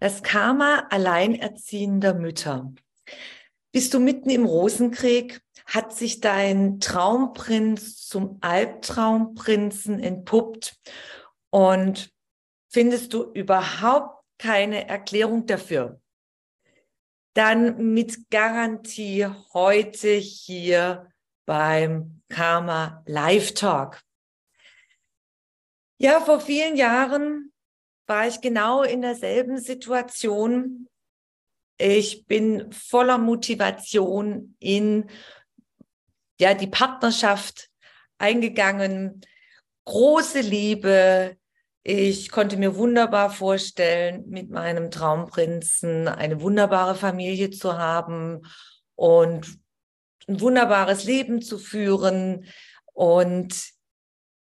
Das Karma alleinerziehender Mütter. Bist du mitten im Rosenkrieg? Hat sich dein Traumprinz zum Albtraumprinzen entpuppt? Und findest du überhaupt keine Erklärung dafür? Dann mit Garantie heute hier beim Karma Live Talk. Ja, vor vielen Jahren war ich genau in derselben Situation. Ich bin voller Motivation in ja, die Partnerschaft eingegangen. Große Liebe. Ich konnte mir wunderbar vorstellen, mit meinem Traumprinzen eine wunderbare Familie zu haben und ein wunderbares Leben zu führen. Und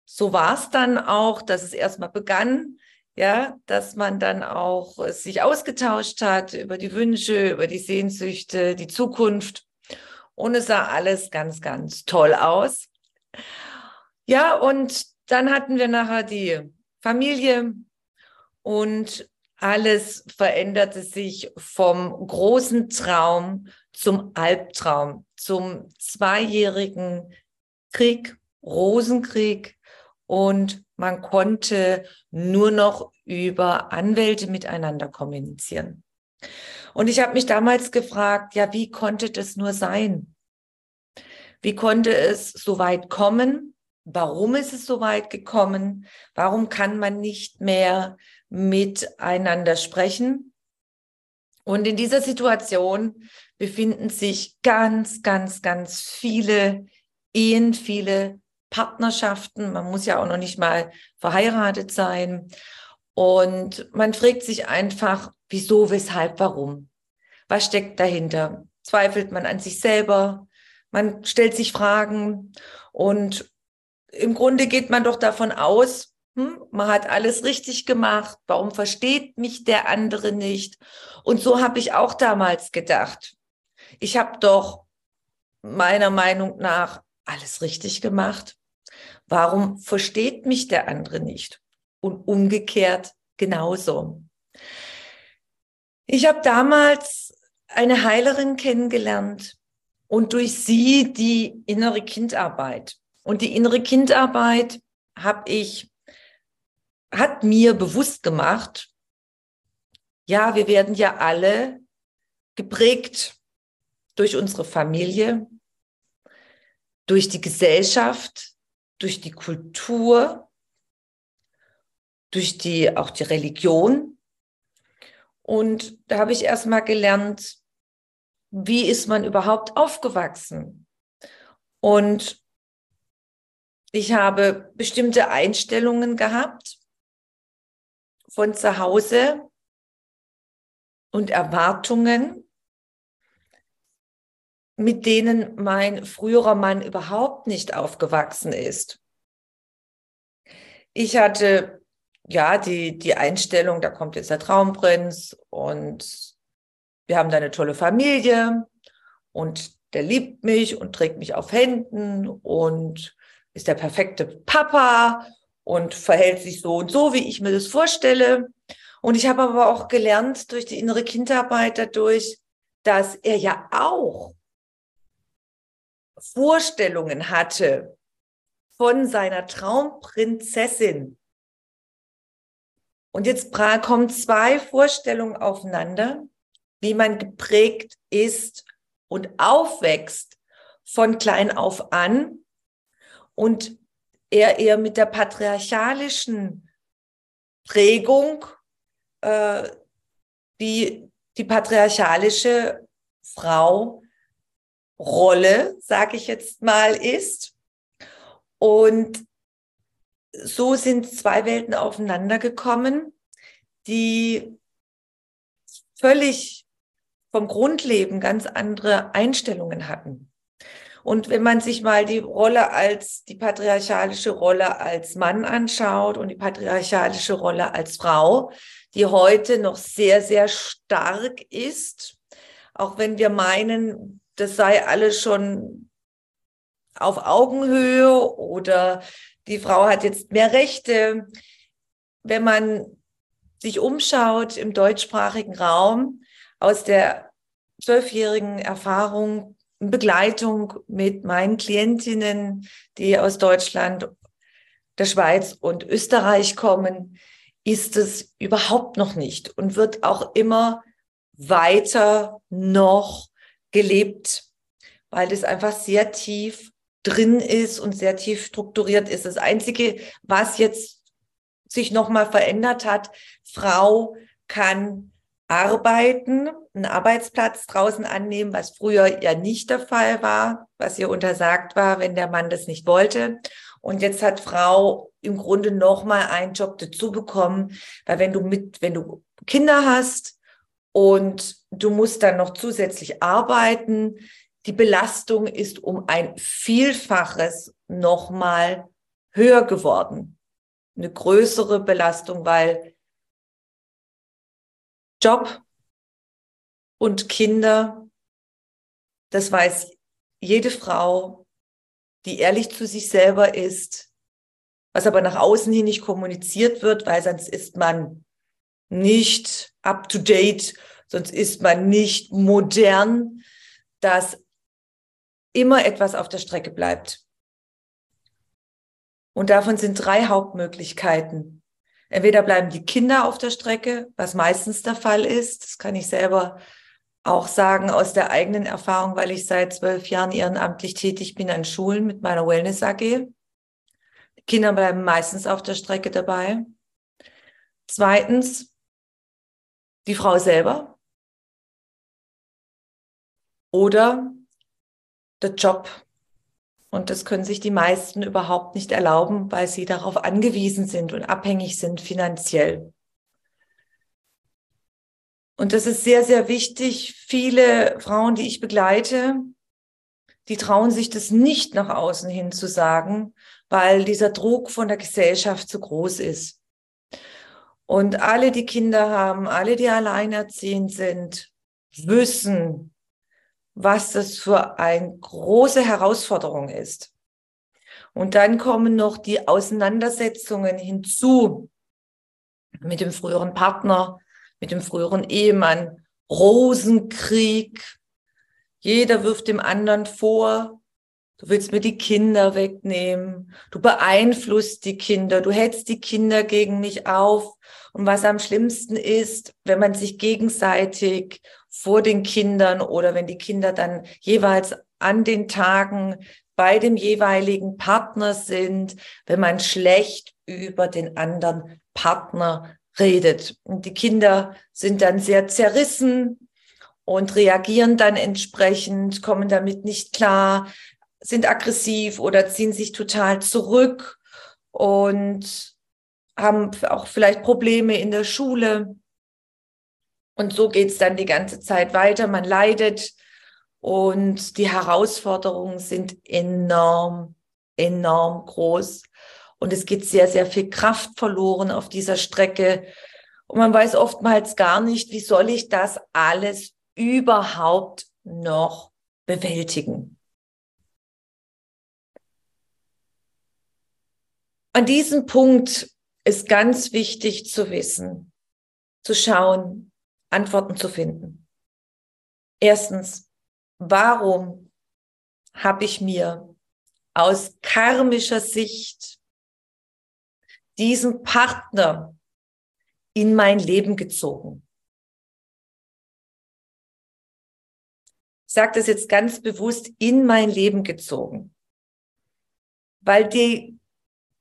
so war es dann auch, dass es erstmal begann, ja, dass man dann auch sich ausgetauscht hat über die Wünsche, über die Sehnsüchte, die Zukunft. Und es sah alles ganz, ganz toll aus. Ja, und dann hatten wir nachher die Familie und alles veränderte sich vom großen Traum zum Albtraum, zum zweijährigen Krieg, Rosenkrieg und man konnte nur noch über Anwälte miteinander kommunizieren. Und ich habe mich damals gefragt, ja, wie konnte das nur sein? Wie konnte es so weit kommen? Warum ist es so weit gekommen? Warum kann man nicht mehr miteinander sprechen? Und in dieser Situation befinden sich ganz, ganz, ganz viele Ehen, viele Partnerschaften. Man muss ja auch noch nicht mal verheiratet sein. Und man fragt sich einfach, wieso, weshalb, warum? Was steckt dahinter? Zweifelt man an sich selber? Man stellt sich Fragen und im Grunde geht man doch davon aus, hm, man hat alles richtig gemacht. Warum versteht mich der andere nicht? Und so habe ich auch damals gedacht. Ich habe doch meiner Meinung nach alles richtig gemacht. Warum versteht mich der andere nicht? Und umgekehrt genauso. Ich habe damals eine Heilerin kennengelernt und durch sie die innere Kindarbeit. Und die innere Kindarbeit habe ich, hat mir bewusst gemacht, ja, wir werden ja alle geprägt durch unsere Familie, durch die Gesellschaft, durch die Kultur, durch die, auch die Religion. Und da habe ich erstmal gelernt, wie ist man überhaupt aufgewachsen? Und ich habe bestimmte Einstellungen gehabt von zu Hause und Erwartungen, mit denen mein früherer Mann überhaupt nicht aufgewachsen ist. Ich hatte ja die, die Einstellung, da kommt jetzt der Traumprinz und wir haben da eine tolle Familie und der liebt mich und trägt mich auf Händen und ist der perfekte Papa und verhält sich so und so, wie ich mir das vorstelle. Und ich habe aber auch gelernt durch die innere Kindarbeit dadurch, dass er ja auch Vorstellungen hatte von seiner Traumprinzessin. Und jetzt kommen zwei Vorstellungen aufeinander, wie man geprägt ist und aufwächst von klein auf an und er eher mit der patriarchalischen Prägung, äh, die die patriarchalische Frau Rolle, sage ich jetzt mal, ist. Und so sind zwei Welten aufeinander gekommen, die völlig vom Grundleben ganz andere Einstellungen hatten. Und wenn man sich mal die Rolle als, die patriarchalische Rolle als Mann anschaut und die patriarchalische Rolle als Frau, die heute noch sehr, sehr stark ist, auch wenn wir meinen, das sei alles schon auf Augenhöhe oder die Frau hat jetzt mehr Rechte. Wenn man sich umschaut im deutschsprachigen Raum aus der zwölfjährigen Erfahrung in Begleitung mit meinen Klientinnen, die aus Deutschland, der Schweiz und Österreich kommen, ist es überhaupt noch nicht und wird auch immer weiter noch gelebt, weil das einfach sehr tief drin ist und sehr tief strukturiert ist. Das Einzige, was jetzt sich nochmal verändert hat, Frau kann arbeiten, einen Arbeitsplatz draußen annehmen, was früher ja nicht der Fall war, was ihr untersagt war, wenn der Mann das nicht wollte. Und jetzt hat Frau im Grunde noch mal einen Job dazu bekommen, weil wenn du mit, wenn du Kinder hast und du musst dann noch zusätzlich arbeiten, die Belastung ist um ein Vielfaches noch mal höher geworden. Eine größere Belastung, weil Job und Kinder, das weiß jede Frau, die ehrlich zu sich selber ist, was aber nach außen hin nicht kommuniziert wird, weil sonst ist man nicht up to date, sonst ist man nicht modern, dass immer etwas auf der Strecke bleibt. Und davon sind drei Hauptmöglichkeiten. Entweder bleiben die Kinder auf der Strecke, was meistens der Fall ist. Das kann ich selber auch sagen aus der eigenen Erfahrung, weil ich seit zwölf Jahren ehrenamtlich tätig bin an Schulen mit meiner Wellness AG. Die Kinder bleiben meistens auf der Strecke dabei. Zweitens, die Frau selber oder der Job. Und das können sich die meisten überhaupt nicht erlauben, weil sie darauf angewiesen sind und abhängig sind finanziell. Und das ist sehr, sehr wichtig. Viele Frauen, die ich begleite, die trauen sich das nicht nach außen hin zu sagen, weil dieser Druck von der Gesellschaft zu groß ist. Und alle, die Kinder haben, alle, die alleinerziehend sind, wissen, was das für eine große Herausforderung ist. Und dann kommen noch die Auseinandersetzungen hinzu mit dem früheren Partner, mit dem früheren Ehemann, Rosenkrieg. Jeder wirft dem anderen vor, du willst mir die Kinder wegnehmen, du beeinflusst die Kinder, du hetzt die Kinder gegen mich auf. Und was am schlimmsten ist, wenn man sich gegenseitig vor den Kindern oder wenn die Kinder dann jeweils an den Tagen bei dem jeweiligen Partner sind, wenn man schlecht über den anderen Partner redet. Und die Kinder sind dann sehr zerrissen und reagieren dann entsprechend, kommen damit nicht klar, sind aggressiv oder ziehen sich total zurück und haben auch vielleicht Probleme in der Schule. Und so geht's dann die ganze Zeit weiter. Man leidet und die Herausforderungen sind enorm, enorm groß. Und es geht sehr, sehr viel Kraft verloren auf dieser Strecke. Und man weiß oftmals gar nicht, wie soll ich das alles überhaupt noch bewältigen. An diesem Punkt ist ganz wichtig zu wissen, zu schauen, Antworten zu finden. Erstens, warum habe ich mir aus karmischer Sicht diesen Partner in mein Leben gezogen. Ich sage das jetzt ganz bewusst in mein Leben gezogen, weil die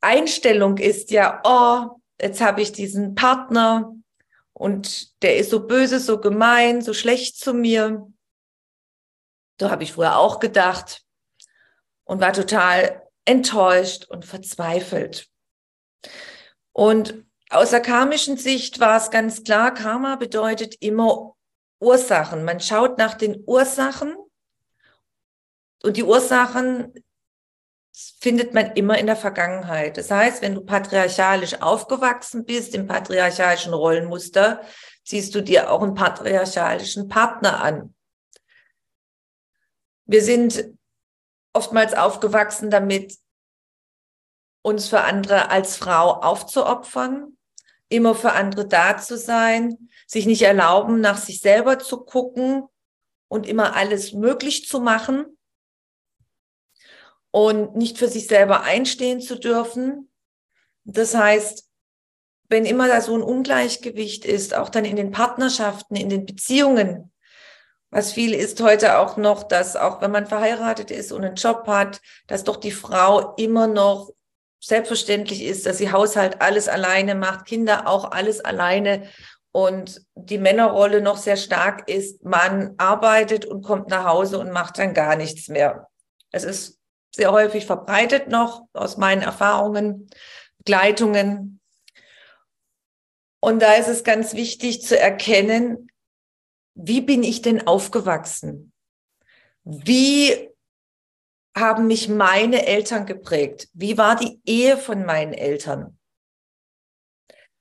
Einstellung ist ja, oh, jetzt habe ich diesen Partner und der ist so böse, so gemein, so schlecht zu mir. So habe ich früher auch gedacht und war total enttäuscht und verzweifelt. Und aus der karmischen Sicht war es ganz klar, Karma bedeutet immer Ursachen. Man schaut nach den Ursachen und die Ursachen findet man immer in der Vergangenheit. Das heißt, wenn du patriarchalisch aufgewachsen bist, im patriarchalischen Rollenmuster, ziehst du dir auch einen patriarchalischen Partner an. Wir sind oftmals aufgewachsen damit, uns für andere als Frau aufzuopfern, immer für andere da zu sein, sich nicht erlauben, nach sich selber zu gucken und immer alles möglich zu machen und nicht für sich selber einstehen zu dürfen. Das heißt, wenn immer da so ein Ungleichgewicht ist, auch dann in den Partnerschaften, in den Beziehungen, was viel ist heute auch noch, dass auch wenn man verheiratet ist und einen Job hat, dass doch die Frau immer noch selbstverständlich ist, dass sie Haushalt alles alleine macht, Kinder auch alles alleine und die Männerrolle noch sehr stark ist, man arbeitet und kommt nach Hause und macht dann gar nichts mehr. Es ist sehr häufig verbreitet noch aus meinen Erfahrungen, Begleitungen. Und da ist es ganz wichtig zu erkennen, wie bin ich denn aufgewachsen? Wie haben mich meine Eltern geprägt? Wie war die Ehe von meinen Eltern?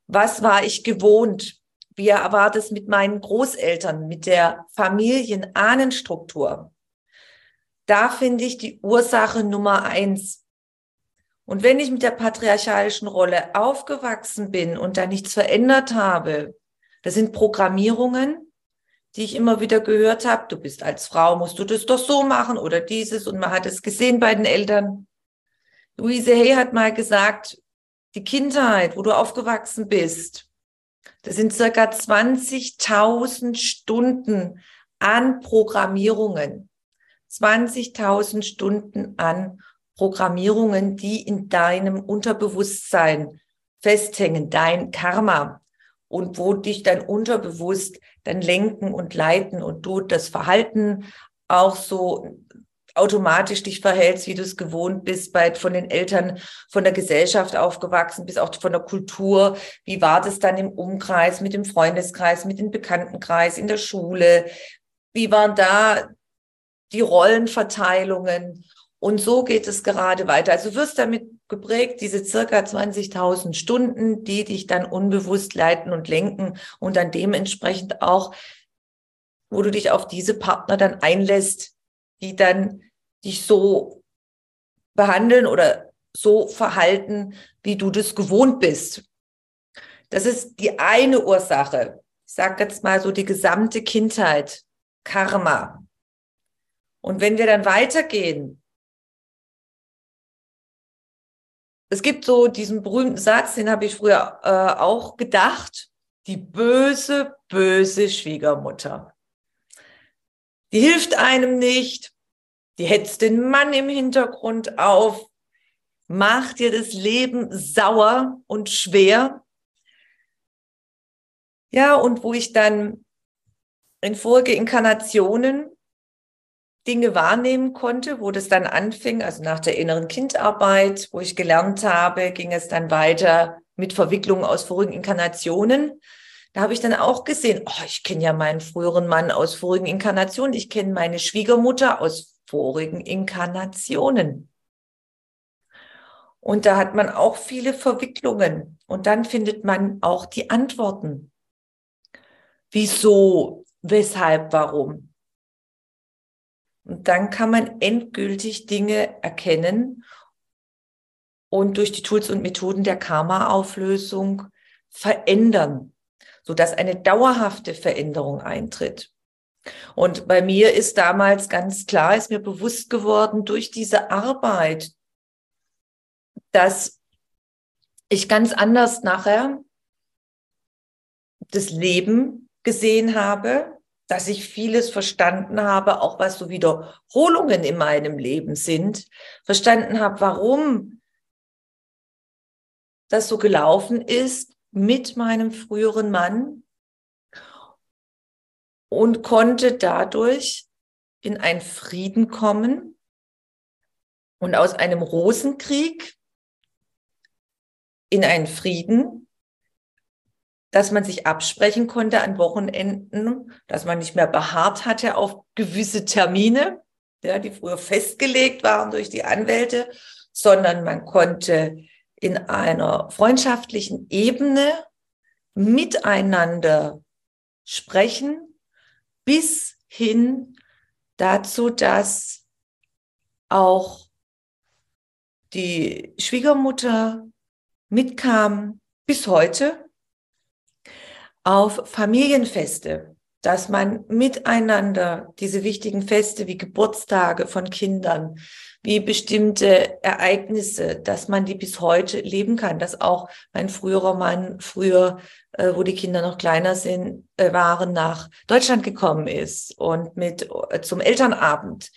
Was war ich gewohnt? Wie war das mit meinen Großeltern, mit der Familienahnenstruktur? Da finde ich die Ursache Nummer eins. Und wenn ich mit der patriarchalischen Rolle aufgewachsen bin und da nichts verändert habe, das sind Programmierungen, die ich immer wieder gehört habe. Du bist als Frau, musst du das doch so machen oder dieses. Und man hat es gesehen bei den Eltern. Louise Hay hat mal gesagt, die Kindheit, wo du aufgewachsen bist, das sind circa 20.000 Stunden an Programmierungen. 20.000 Stunden an Programmierungen, die in deinem Unterbewusstsein festhängen, dein Karma und wo dich dann unterbewusst dann lenken und leiten und du das Verhalten auch so automatisch dich verhältst, wie du es gewohnt bist, bei, von den Eltern, von der Gesellschaft aufgewachsen bist, auch von der Kultur. Wie war das dann im Umkreis, mit dem Freundeskreis, mit dem Bekanntenkreis, in der Schule? Wie waren da die Rollenverteilungen. Und so geht es gerade weiter. Also du wirst damit geprägt, diese circa 20.000 Stunden, die dich dann unbewusst leiten und lenken und dann dementsprechend auch, wo du dich auf diese Partner dann einlässt, die dann dich so behandeln oder so verhalten, wie du das gewohnt bist. Das ist die eine Ursache. Ich sage jetzt mal so die gesamte Kindheit, Karma. Und wenn wir dann weitergehen, es gibt so diesen berühmten Satz, den habe ich früher äh, auch gedacht, die böse, böse Schwiegermutter. Die hilft einem nicht, die hetzt den Mann im Hintergrund auf, macht dir das Leben sauer und schwer. Ja, und wo ich dann in Folgeinkarnationen Dinge wahrnehmen konnte, wo das dann anfing, also nach der inneren Kindarbeit, wo ich gelernt habe, ging es dann weiter mit Verwicklungen aus vorigen Inkarnationen. Da habe ich dann auch gesehen, oh, ich kenne ja meinen früheren Mann aus vorigen Inkarnationen, ich kenne meine Schwiegermutter aus vorigen Inkarnationen. Und da hat man auch viele Verwicklungen. Und dann findet man auch die Antworten. Wieso, weshalb, warum? Und dann kann man endgültig Dinge erkennen und durch die Tools und Methoden der Karma-Auflösung verändern, sodass eine dauerhafte Veränderung eintritt. Und bei mir ist damals ganz klar, ist mir bewusst geworden durch diese Arbeit, dass ich ganz anders nachher das Leben gesehen habe, dass ich vieles verstanden habe, auch was so Wiederholungen in meinem Leben sind, verstanden habe, warum das so gelaufen ist mit meinem früheren Mann und konnte dadurch in einen Frieden kommen Und aus einem Rosenkrieg in einen Frieden, dass man sich absprechen konnte an Wochenenden, dass man nicht mehr beharrt hatte auf gewisse Termine, ja, die früher festgelegt waren durch die Anwälte, sondern man konnte in einer freundschaftlichen Ebene miteinander sprechen, bis hin dazu, dass auch die Schwiegermutter mitkam bis heute auf Familienfeste, dass man miteinander diese wichtigen Feste wie Geburtstage von Kindern, wie bestimmte Ereignisse, dass man die bis heute leben kann, dass auch mein früherer Mann früher, äh, wo die Kinder noch kleiner sind, äh, waren, nach Deutschland gekommen ist und mit äh, zum Elternabend,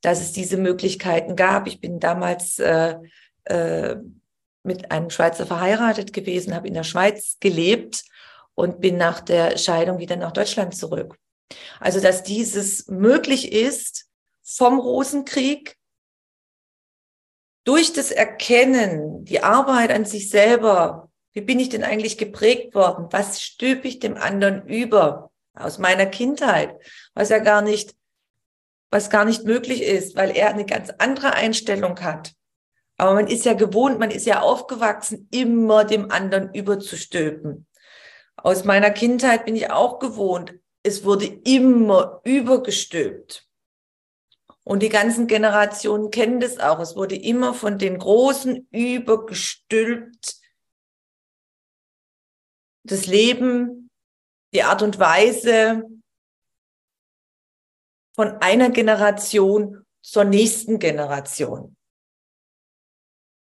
dass es diese Möglichkeiten gab. Ich bin damals äh, äh, mit einem Schweizer verheiratet gewesen, habe in der Schweiz gelebt und bin nach der Scheidung wieder nach Deutschland zurück. Also, dass dieses möglich ist vom Rosenkrieg durch das Erkennen, die Arbeit an sich selber, wie bin ich denn eigentlich geprägt worden? Was stülpe ich dem anderen über aus meiner Kindheit, was ja gar nicht, was gar nicht möglich ist, weil er eine ganz andere Einstellung hat. Aber man ist ja gewohnt, man ist ja aufgewachsen, immer dem anderen überzustülpen. Aus meiner Kindheit bin ich auch gewohnt, es wurde immer übergestülpt. Und die ganzen Generationen kennen das auch. Es wurde immer von den Großen übergestülpt. Das Leben, die Art und Weise von einer Generation zur nächsten Generation.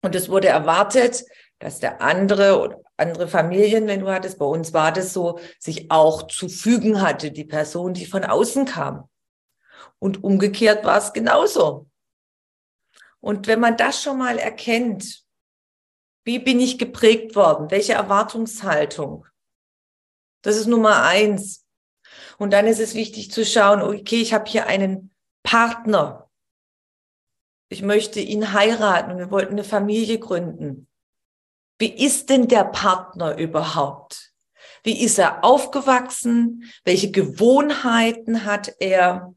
Und es wurde erwartet, dass der andere oder andere Familien, wenn du hattest, bei uns war das so, sich auch zu fügen hatte, die Person, die von außen kam. Und umgekehrt war es genauso. Und wenn man das schon mal erkennt, wie bin ich geprägt worden? Welche Erwartungshaltung? Das ist Nummer eins. Und dann ist es wichtig zu schauen, okay, ich habe hier einen Partner. Ich möchte ihn heiraten und wir wollten eine Familie gründen. Wie ist denn der Partner überhaupt? Wie ist er aufgewachsen? Welche Gewohnheiten hat er?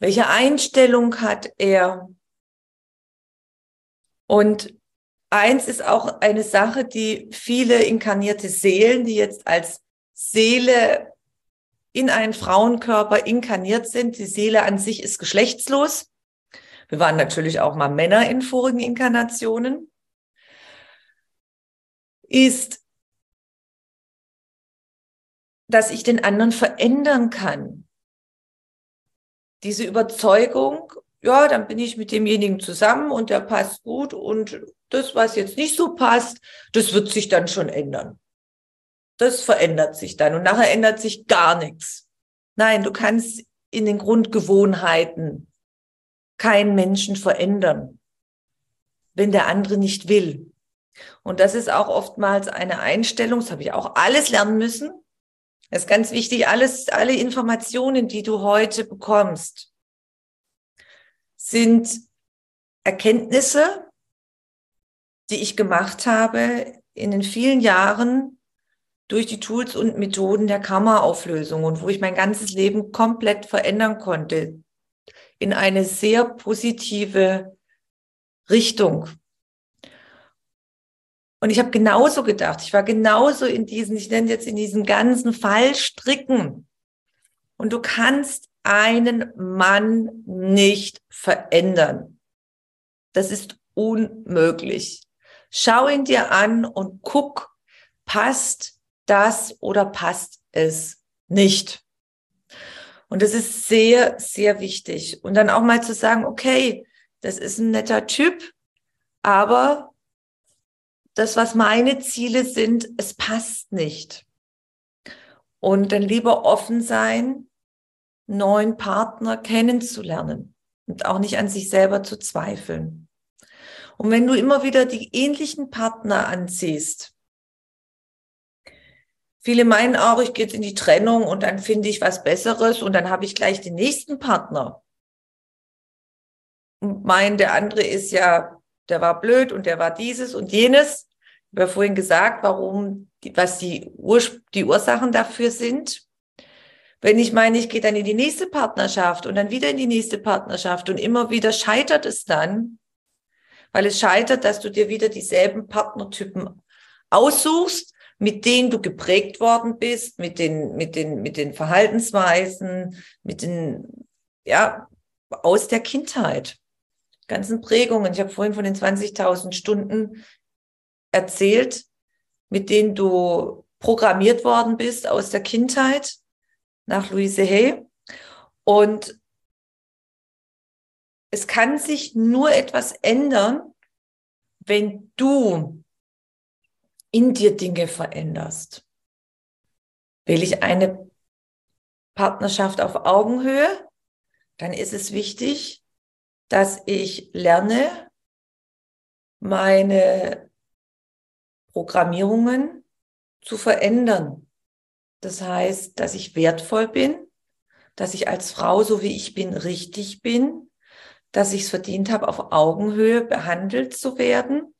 Welche Einstellung hat er? Und eins ist auch eine Sache, die viele inkarnierte Seelen, die jetzt als Seele in einen Frauenkörper inkarniert sind, die Seele an sich ist geschlechtslos. Wir waren natürlich auch mal Männer in vorigen Inkarnationen. Ist, dass ich den anderen verändern kann diese Überzeugung, ja, dann bin ich mit demjenigen zusammen und der passt gut und das, was jetzt nicht so passt, das wird sich dann schon ändern. Das verändert sich dann und nachher ändert sich gar nichts. Nein, du kannst in den Grundgewohnheiten keinen Menschen verändern, wenn der andere nicht will. Und das ist auch oftmals eine Einstellung, das habe ich auch alles lernen müssen, es ist ganz wichtig, alles, alle Informationen, die du heute bekommst, sind Erkenntnisse, die ich gemacht habe in den vielen Jahren durch die Tools und Methoden der Karma-Auflösung und wo ich mein ganzes Leben komplett verändern konnte in eine sehr positive Richtung. Und ich habe genauso gedacht, ich war genauso in diesen, ich nenne jetzt in diesen ganzen Fallstricken. Und du kannst einen Mann nicht verändern. Das ist unmöglich. Schau ihn dir an und guck, passt das oder passt es nicht. Und das ist sehr, sehr wichtig. Und dann auch mal zu sagen, okay, das ist ein netter Typ, aber das, was meine Ziele sind, es passt nicht. Und dann lieber offen sein, neuen Partner kennenzulernen und auch nicht an sich selber zu zweifeln. Und wenn du immer wieder die ähnlichen Partner anziehst, viele meinen auch, ich gehe in die Trennung und dann finde ich was Besseres und dann habe ich gleich den nächsten Partner. meinen, der andere ist ja, der war blöd und der war dieses und jenes. Ich habe ja vorhin gesagt, warum, was die, Ur die Ursachen dafür sind. Wenn ich meine, ich gehe dann in die nächste Partnerschaft und dann wieder in die nächste Partnerschaft und immer wieder scheitert es dann, weil es scheitert, dass du dir wieder dieselben Partnertypen aussuchst, mit denen du geprägt worden bist, mit den, mit den, mit den Verhaltensweisen, mit den, ja, aus der Kindheit. Ganzen Prägungen. Ich habe vorhin von den 20.000 Stunden erzählt, mit denen du programmiert worden bist aus der Kindheit nach Louise Hay. Und es kann sich nur etwas ändern, wenn du in dir Dinge veränderst. Will ich eine Partnerschaft auf Augenhöhe, dann ist es wichtig, dass ich lerne, meine Programmierungen zu verändern. Das heißt, dass ich wertvoll bin, dass ich als Frau, so wie ich bin, richtig bin, dass ich es verdient habe, auf Augenhöhe behandelt zu werden,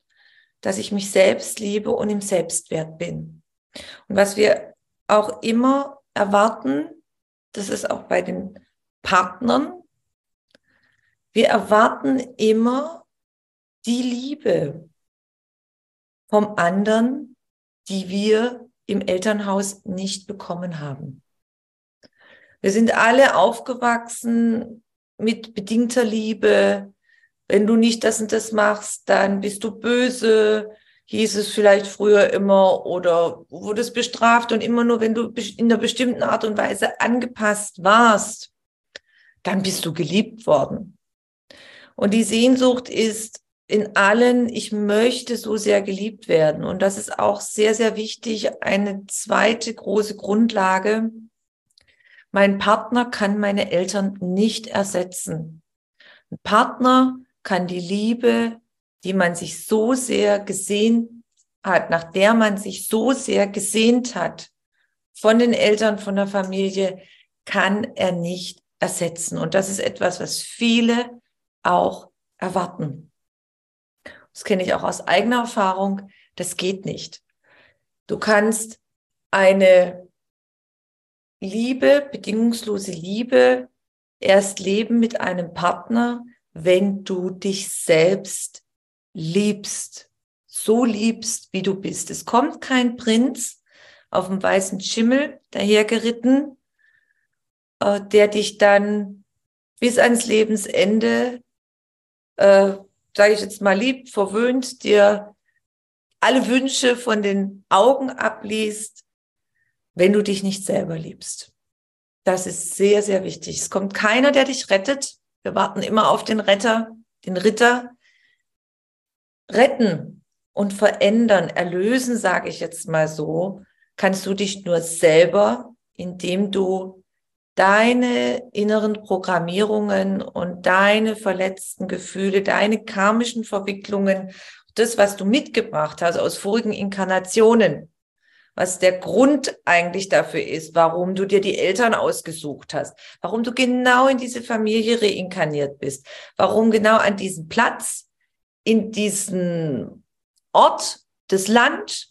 dass ich mich selbst liebe und im Selbstwert bin. Und was wir auch immer erwarten, das ist auch bei den Partnern, wir erwarten immer die Liebe vom anderen, die wir im Elternhaus nicht bekommen haben. Wir sind alle aufgewachsen mit bedingter Liebe, wenn du nicht das und das machst, dann bist du böse, hieß es vielleicht früher immer, oder wurdest bestraft und immer nur, wenn du in einer bestimmten Art und Weise angepasst warst, dann bist du geliebt worden. Und die Sehnsucht ist in allen, ich möchte so sehr geliebt werden. Und das ist auch sehr, sehr wichtig. Eine zweite große Grundlage. Mein Partner kann meine Eltern nicht ersetzen. Ein Partner kann die Liebe, die man sich so sehr gesehen hat, nach der man sich so sehr gesehnt hat, von den Eltern, von der Familie, kann er nicht ersetzen. Und das ist etwas, was viele auch erwarten. Das kenne ich auch aus eigener Erfahrung. Das geht nicht. Du kannst eine Liebe, bedingungslose Liebe erst leben mit einem Partner, wenn du dich selbst liebst, so liebst, wie du bist. Es kommt kein Prinz auf dem weißen Schimmel dahergeritten, äh, der dich dann bis ans Lebensende, äh, sage ich jetzt mal lieb, verwöhnt, dir alle Wünsche von den Augen abliest, wenn du dich nicht selber liebst. Das ist sehr, sehr wichtig. Es kommt keiner, der dich rettet. Wir warten immer auf den Retter, den Ritter. Retten und verändern, erlösen, sage ich jetzt mal so, kannst du dich nur selber, indem du deine inneren Programmierungen und deine verletzten Gefühle, deine karmischen Verwicklungen, das, was du mitgebracht hast aus vorigen Inkarnationen, was der Grund eigentlich dafür ist, warum du dir die Eltern ausgesucht hast, warum du genau in diese Familie reinkarniert bist, warum genau an diesem Platz, in diesen Ort, das Land,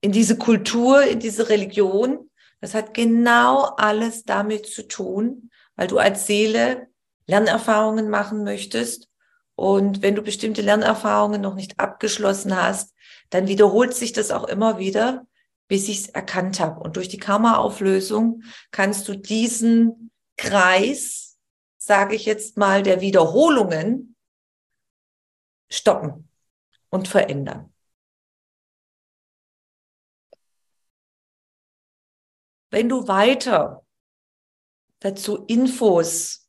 in diese Kultur, in diese Religion. Das hat genau alles damit zu tun, weil du als Seele Lernerfahrungen machen möchtest. Und wenn du bestimmte Lernerfahrungen noch nicht abgeschlossen hast, dann wiederholt sich das auch immer wieder, bis ich es erkannt habe. Und durch die Karma-Auflösung kannst du diesen Kreis, sage ich jetzt mal, der Wiederholungen stoppen und verändern. Wenn du weiter dazu Infos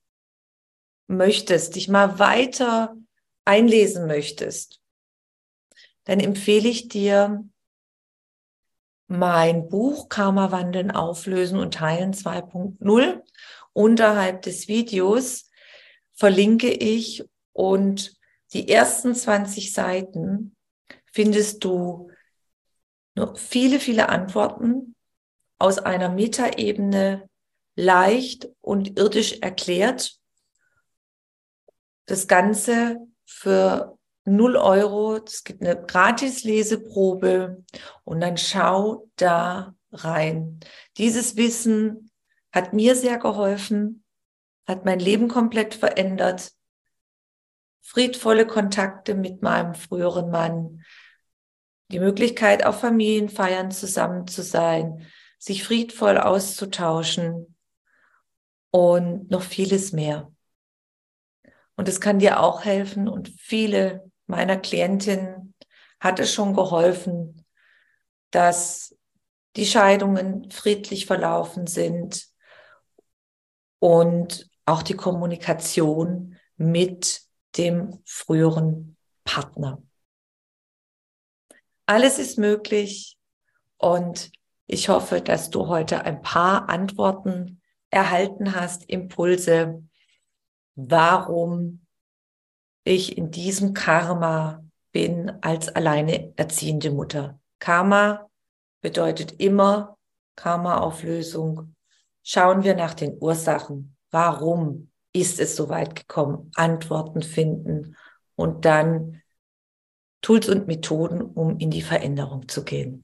möchtest, dich mal weiter einlesen möchtest, dann empfehle ich dir mein Buch Karma wandeln, auflösen und teilen 2.0. Unterhalb des Videos verlinke ich und die ersten 20 Seiten findest du viele, viele Antworten aus einer Metaebene leicht und irdisch erklärt Das Ganze für 0 Euro. Es gibt eine gratis Leseprobe und dann schau da rein. Dieses Wissen hat mir sehr geholfen, hat mein Leben komplett verändert. Friedvolle Kontakte mit meinem früheren Mann, die Möglichkeit, auf Familienfeiern zusammen zu sein, sich friedvoll auszutauschen und noch vieles mehr. Und es kann dir auch helfen und viele meiner Klientinnen hat es schon geholfen, dass die Scheidungen friedlich verlaufen sind und auch die Kommunikation mit dem früheren Partner. Alles ist möglich und ich hoffe, dass du heute ein paar Antworten erhalten hast, Impulse, warum ich in diesem Karma bin als alleine erziehende Mutter. Karma bedeutet immer Karma-Auflösung. Schauen wir nach den Ursachen. Warum ist es so weit gekommen? Antworten finden und dann Tools und Methoden, um in die Veränderung zu gehen.